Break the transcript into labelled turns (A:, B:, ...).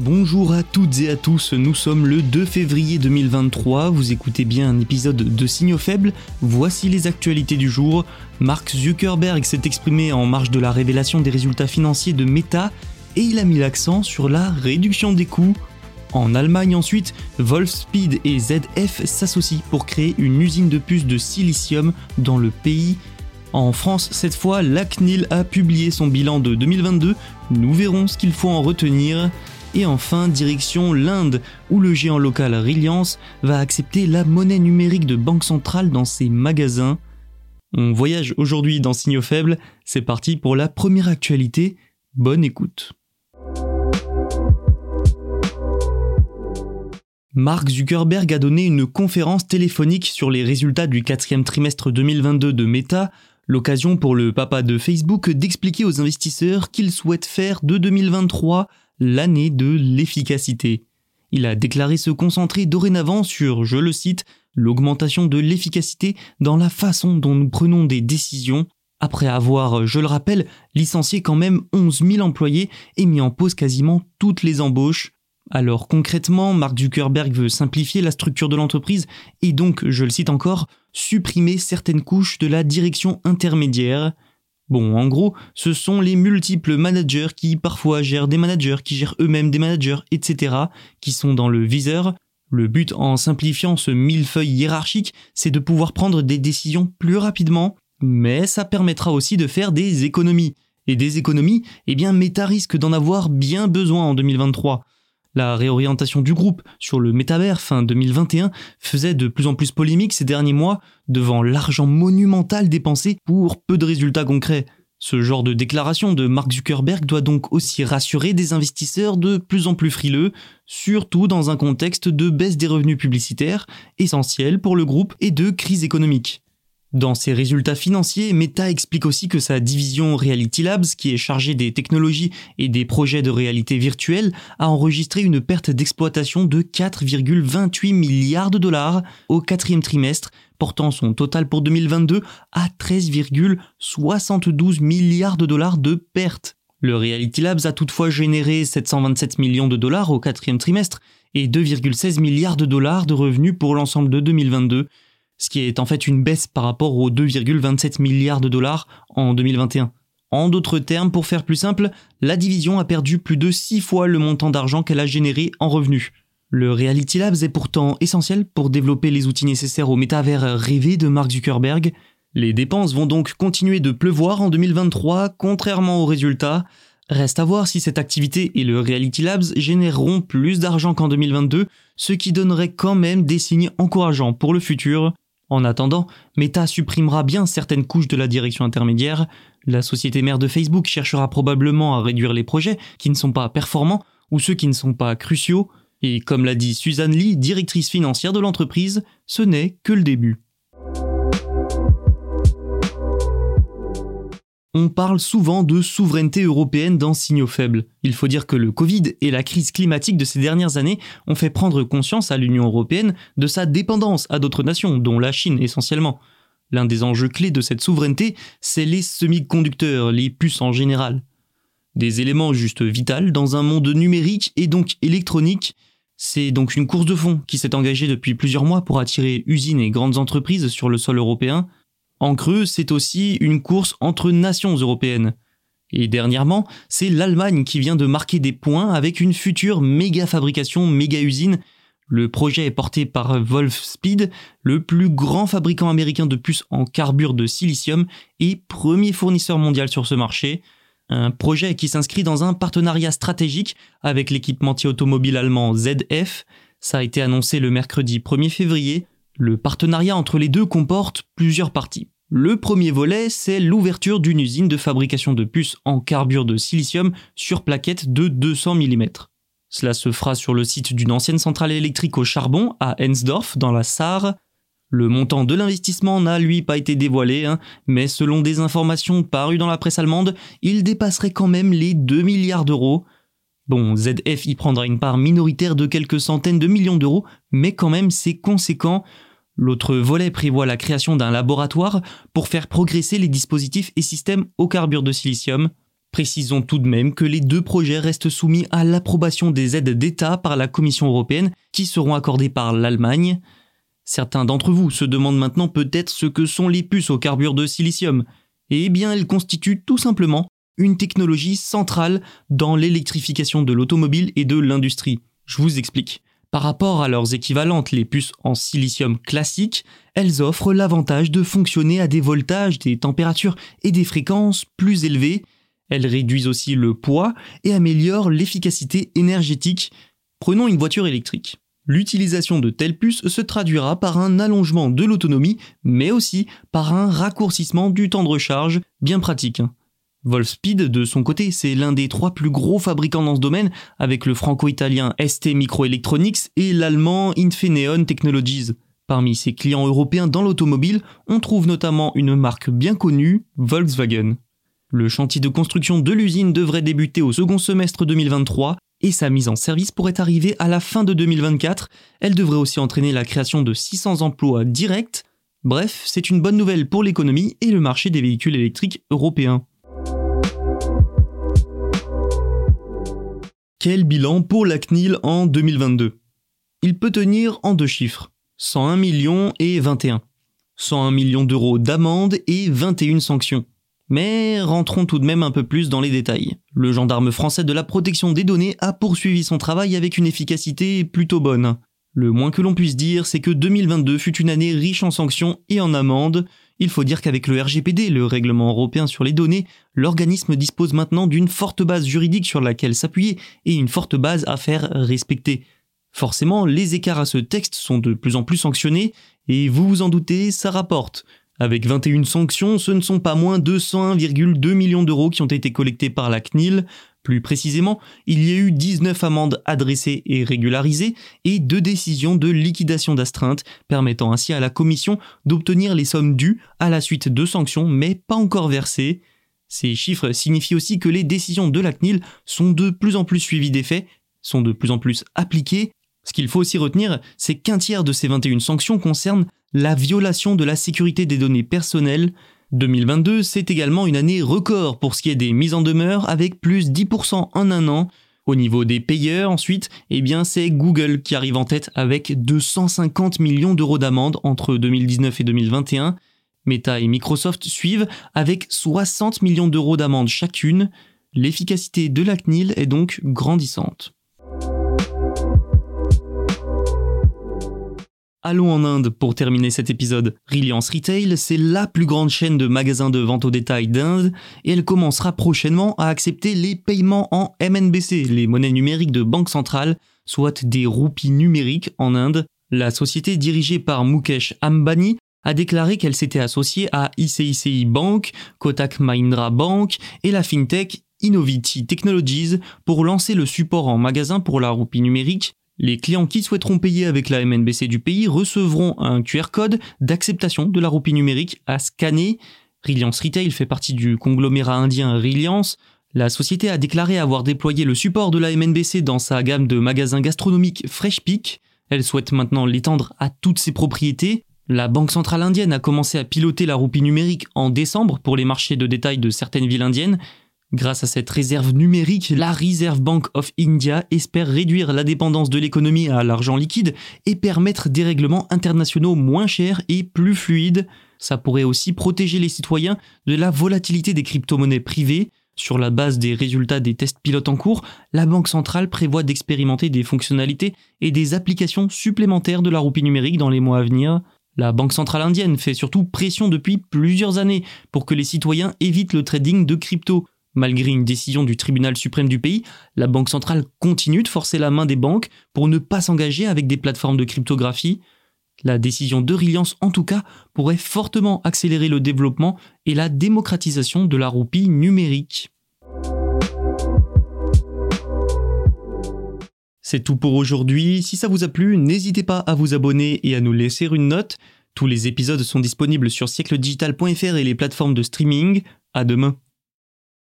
A: Bonjour à toutes et à tous, nous sommes le 2 février 2023, vous écoutez bien un épisode de Signaux faibles, voici les actualités du jour. Mark Zuckerberg s'est exprimé en marge de la révélation des résultats financiers de Meta et il a mis l'accent sur la réduction des coûts. En Allemagne ensuite, Wolfspeed et ZF s'associent pour créer une usine de puces de silicium dans le pays. En France, cette fois, la CNIL a publié son bilan de 2022, nous verrons ce qu'il faut en retenir. Et enfin, direction l'Inde, où le géant local Reliance va accepter la monnaie numérique de banque centrale dans ses magasins. On voyage aujourd'hui dans Signaux Faibles, c'est parti pour la première actualité, bonne écoute. Mark Zuckerberg a donné une conférence téléphonique sur les résultats du quatrième trimestre 2022 de Meta, l'occasion pour le papa de Facebook d'expliquer aux investisseurs qu'il souhaite faire de 2023 l'année de l'efficacité. Il a déclaré se concentrer dorénavant sur, je le cite, l'augmentation de l'efficacité dans la façon dont nous prenons des décisions, après avoir, je le rappelle, licencié quand même 11 000 employés et mis en pause quasiment toutes les embauches. Alors concrètement, Mark Zuckerberg veut simplifier la structure de l'entreprise et donc, je le cite encore, supprimer certaines couches de la direction intermédiaire. Bon, en gros, ce sont les multiples managers qui parfois gèrent des managers, qui gèrent eux-mêmes des managers, etc., qui sont dans le viseur. Le but en simplifiant ce millefeuille hiérarchique, c'est de pouvoir prendre des décisions plus rapidement, mais ça permettra aussi de faire des économies. Et des économies, eh bien Meta risque d'en avoir bien besoin en 2023. La réorientation du groupe sur le métavers fin 2021 faisait de plus en plus polémique ces derniers mois devant l'argent monumental dépensé pour peu de résultats concrets. Ce genre de déclaration de Mark Zuckerberg doit donc aussi rassurer des investisseurs de plus en plus frileux, surtout dans un contexte de baisse des revenus publicitaires, essentiel pour le groupe, et de crise économique. Dans ses résultats financiers, Meta explique aussi que sa division Reality Labs, qui est chargée des technologies et des projets de réalité virtuelle, a enregistré une perte d'exploitation de 4,28 milliards de dollars au quatrième trimestre, portant son total pour 2022 à 13,72 milliards de dollars de pertes. Le Reality Labs a toutefois généré 727 millions de dollars au quatrième trimestre et 2,16 milliards de dollars de revenus pour l'ensemble de 2022, ce qui est en fait une baisse par rapport aux 2,27 milliards de dollars en 2021. En d'autres termes, pour faire plus simple, la division a perdu plus de 6 fois le montant d'argent qu'elle a généré en revenus. Le Reality Labs est pourtant essentiel pour développer les outils nécessaires au métavers rêvé de Mark Zuckerberg. Les dépenses vont donc continuer de pleuvoir en 2023, contrairement aux résultats. Reste à voir si cette activité et le Reality Labs généreront plus d'argent qu'en 2022, ce qui donnerait quand même des signes encourageants pour le futur. En attendant, Meta supprimera bien certaines couches de la direction intermédiaire, la société mère de Facebook cherchera probablement à réduire les projets qui ne sont pas performants ou ceux qui ne sont pas cruciaux, et comme l'a dit Suzanne Lee, directrice financière de l'entreprise, ce n'est que le début. On parle souvent de souveraineté européenne dans Signaux faibles. Il faut dire que le Covid et la crise climatique de ces dernières années ont fait prendre conscience à l'Union européenne de sa dépendance à d'autres nations, dont la Chine essentiellement. L'un des enjeux clés de cette souveraineté, c'est les semi-conducteurs, les puces en général. Des éléments juste vitaux dans un monde numérique et donc électronique. C'est donc une course de fond qui s'est engagée depuis plusieurs mois pour attirer usines et grandes entreprises sur le sol européen, en creux, c'est aussi une course entre nations européennes. Et dernièrement, c'est l'Allemagne qui vient de marquer des points avec une future méga fabrication, méga usine. Le projet est porté par Wolfspeed, le plus grand fabricant américain de puces en carbure de silicium et premier fournisseur mondial sur ce marché. Un projet qui s'inscrit dans un partenariat stratégique avec l'équipementier automobile allemand ZF. Ça a été annoncé le mercredi 1er février. Le partenariat entre les deux comporte plusieurs parties. Le premier volet, c'est l'ouverture d'une usine de fabrication de puces en carbure de silicium sur plaquettes de 200 mm. Cela se fera sur le site d'une ancienne centrale électrique au charbon à Ensdorf dans la Sarre. Le montant de l'investissement n'a lui pas été dévoilé, hein, mais selon des informations parues dans la presse allemande, il dépasserait quand même les 2 milliards d'euros. Bon, ZF y prendra une part minoritaire de quelques centaines de millions d'euros, mais quand même c'est conséquent. L'autre volet prévoit la création d'un laboratoire pour faire progresser les dispositifs et systèmes au carbure de silicium. Précisons tout de même que les deux projets restent soumis à l'approbation des aides d'État par la Commission européenne qui seront accordées par l'Allemagne. Certains d'entre vous se demandent maintenant peut-être ce que sont les puces au carbure de silicium. Eh bien, elles constituent tout simplement une technologie centrale dans l'électrification de l'automobile et de l'industrie. Je vous explique. Par rapport à leurs équivalentes, les puces en silicium classiques, elles offrent l'avantage de fonctionner à des voltages, des températures et des fréquences plus élevées. Elles réduisent aussi le poids et améliorent l'efficacité énergétique. Prenons une voiture électrique. L'utilisation de telles puces se traduira par un allongement de l'autonomie, mais aussi par un raccourcissement du temps de recharge, bien pratique. Wolfspeed, de son côté, c'est l'un des trois plus gros fabricants dans ce domaine, avec le franco-italien ST Microelectronics et l'allemand Infineon Technologies. Parmi ses clients européens dans l'automobile, on trouve notamment une marque bien connue, Volkswagen. Le chantier de construction de l'usine devrait débuter au second semestre 2023 et sa mise en service pourrait arriver à la fin de 2024. Elle devrait aussi entraîner la création de 600 emplois directs. Bref, c'est une bonne nouvelle pour l'économie et le marché des véhicules électriques européens. Quel bilan pour la CNIL en 2022 Il peut tenir en deux chiffres, 101 millions et 21. 101 millions d'euros d'amende et 21 sanctions. Mais rentrons tout de même un peu plus dans les détails. Le gendarme français de la protection des données a poursuivi son travail avec une efficacité plutôt bonne. Le moins que l'on puisse dire, c'est que 2022 fut une année riche en sanctions et en amendes, il faut dire qu'avec le RGPD, le règlement européen sur les données, l'organisme dispose maintenant d'une forte base juridique sur laquelle s'appuyer et une forte base à faire respecter. Forcément, les écarts à ce texte sont de plus en plus sanctionnés, et vous vous en doutez, ça rapporte. Avec 21 sanctions, ce ne sont pas moins de 101,2 millions d'euros qui ont été collectés par la CNIL, plus précisément, il y a eu 19 amendes adressées et régularisées et deux décisions de liquidation d'astreinte permettant ainsi à la commission d'obtenir les sommes dues à la suite de sanctions mais pas encore versées. Ces chiffres signifient aussi que les décisions de la CNIL sont de plus en plus suivies des faits, sont de plus en plus appliquées. Ce qu'il faut aussi retenir, c'est qu'un tiers de ces 21 sanctions concernent la violation de la sécurité des données personnelles, 2022, c'est également une année record pour ce qui est des mises en demeure avec plus 10% en un an. Au niveau des payeurs, ensuite, eh bien, c'est Google qui arrive en tête avec 250 millions d'euros d'amende entre 2019 et 2021. Meta et Microsoft suivent avec 60 millions d'euros d'amende chacune. L'efficacité de la CNIL est donc grandissante. Allons en Inde pour terminer cet épisode. Reliance Retail, c'est la plus grande chaîne de magasins de vente au détail d'Inde et elle commencera prochainement à accepter les paiements en MNBC, les monnaies numériques de banque centrale, soit des roupies numériques en Inde. La société dirigée par Mukesh Ambani a déclaré qu'elle s'était associée à ICICI Bank, Kotak Mahindra Bank et la fintech Innoviti Technologies pour lancer le support en magasin pour la roupie numérique les clients qui souhaiteront payer avec la MNBC du pays recevront un QR code d'acceptation de la roupie numérique à scanner. Reliance Retail fait partie du conglomérat indien Reliance. La société a déclaré avoir déployé le support de la MNBC dans sa gamme de magasins gastronomiques Fresh Peak. Elle souhaite maintenant l'étendre à toutes ses propriétés. La Banque centrale indienne a commencé à piloter la roupie numérique en décembre pour les marchés de détail de certaines villes indiennes. Grâce à cette réserve numérique, la Reserve Bank of India espère réduire la dépendance de l'économie à l'argent liquide et permettre des règlements internationaux moins chers et plus fluides. Ça pourrait aussi protéger les citoyens de la volatilité des crypto-monnaies privées. Sur la base des résultats des tests pilotes en cours, la Banque centrale prévoit d'expérimenter des fonctionnalités et des applications supplémentaires de la roupie numérique dans les mois à venir. La Banque centrale indienne fait surtout pression depuis plusieurs années pour que les citoyens évitent le trading de crypto. Malgré une décision du tribunal suprême du pays, la Banque centrale continue de forcer la main des banques pour ne pas s'engager avec des plateformes de cryptographie. La décision de Reliance, en tout cas, pourrait fortement accélérer le développement et la démocratisation de la roupie numérique. C'est tout pour aujourd'hui. Si ça vous a plu, n'hésitez pas à vous abonner et à nous laisser une note. Tous les épisodes sont disponibles sur siècledigital.fr et les plateformes de streaming. À demain.